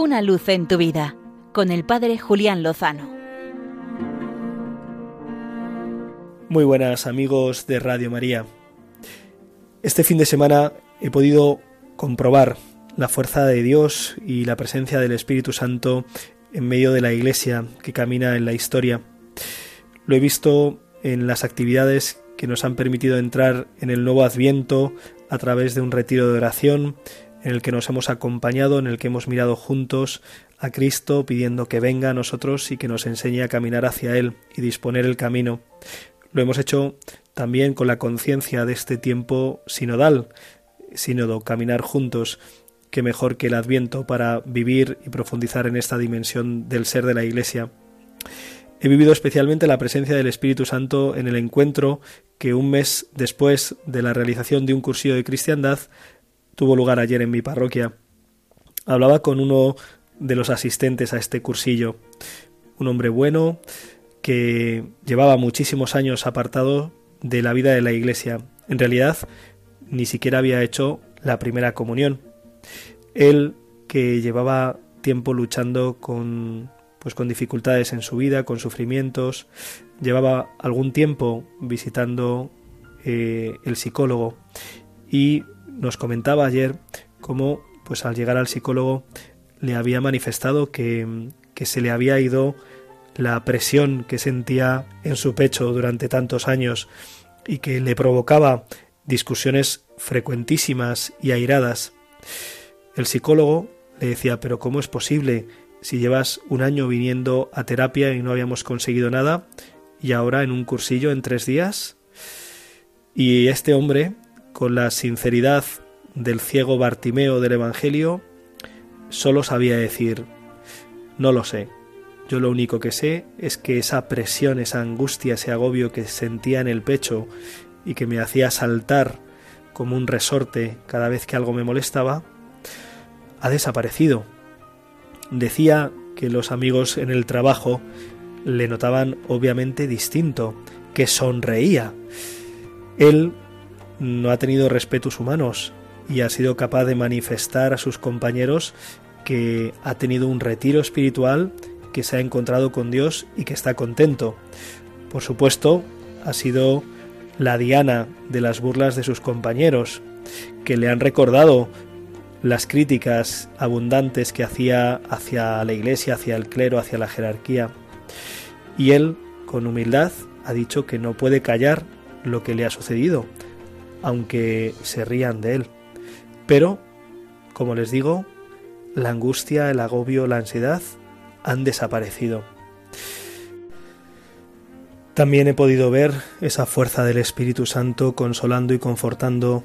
Una luz en tu vida con el Padre Julián Lozano. Muy buenas amigos de Radio María. Este fin de semana he podido comprobar la fuerza de Dios y la presencia del Espíritu Santo en medio de la Iglesia que camina en la historia. Lo he visto en las actividades que nos han permitido entrar en el nuevo Adviento a través de un retiro de oración en el que nos hemos acompañado, en el que hemos mirado juntos a Cristo pidiendo que venga a nosotros y que nos enseñe a caminar hacia Él y disponer el camino. Lo hemos hecho también con la conciencia de este tiempo sinodal, sínodo, caminar juntos, que mejor que el Adviento para vivir y profundizar en esta dimensión del ser de la Iglesia. He vivido especialmente la presencia del Espíritu Santo en el encuentro que un mes después de la realización de un cursillo de cristiandad tuvo lugar ayer en mi parroquia. Hablaba con uno de los asistentes a este cursillo, un hombre bueno que llevaba muchísimos años apartado de la vida de la Iglesia. En realidad, ni siquiera había hecho la primera comunión. Él que llevaba tiempo luchando con pues con dificultades en su vida, con sufrimientos, llevaba algún tiempo visitando eh, el psicólogo y nos comentaba ayer cómo pues al llegar al psicólogo le había manifestado que, que se le había ido la presión que sentía en su pecho durante tantos años y que le provocaba discusiones frecuentísimas y airadas. El psicólogo le decía, pero ¿cómo es posible si llevas un año viniendo a terapia y no habíamos conseguido nada y ahora en un cursillo en tres días? Y este hombre, con la sinceridad del ciego Bartimeo del Evangelio, solo sabía decir, no lo sé. Yo lo único que sé es que esa presión, esa angustia, ese agobio que sentía en el pecho y que me hacía saltar como un resorte cada vez que algo me molestaba, ha desaparecido Decía que los amigos en el trabajo le notaban obviamente distinto, que sonreía. Él no ha tenido respetos humanos y ha sido capaz de manifestar a sus compañeros que ha tenido un retiro espiritual, que se ha encontrado con Dios y que está contento. Por supuesto, ha sido la diana de las burlas de sus compañeros, que le han recordado las críticas abundantes que hacía hacia la Iglesia, hacia el clero, hacia la jerarquía. Y él, con humildad, ha dicho que no puede callar lo que le ha sucedido, aunque se rían de él. Pero, como les digo, la angustia, el agobio, la ansiedad han desaparecido. También he podido ver esa fuerza del Espíritu Santo consolando y confortando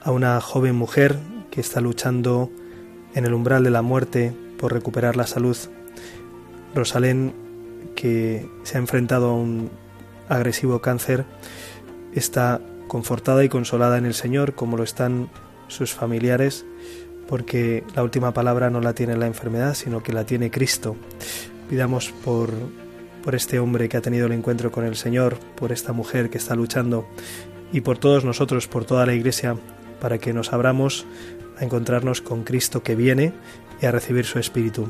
a una joven mujer que está luchando en el umbral de la muerte por recuperar la salud. Rosalén, que se ha enfrentado a un agresivo cáncer, está confortada y consolada en el Señor, como lo están sus familiares, porque la última palabra no la tiene la enfermedad, sino que la tiene Cristo. Pidamos por, por este hombre que ha tenido el encuentro con el Señor, por esta mujer que está luchando y por todos nosotros, por toda la Iglesia, para que nos abramos a encontrarnos con Cristo que viene y a recibir su Espíritu.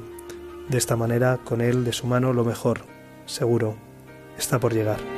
De esta manera, con Él, de su mano, lo mejor, seguro, está por llegar.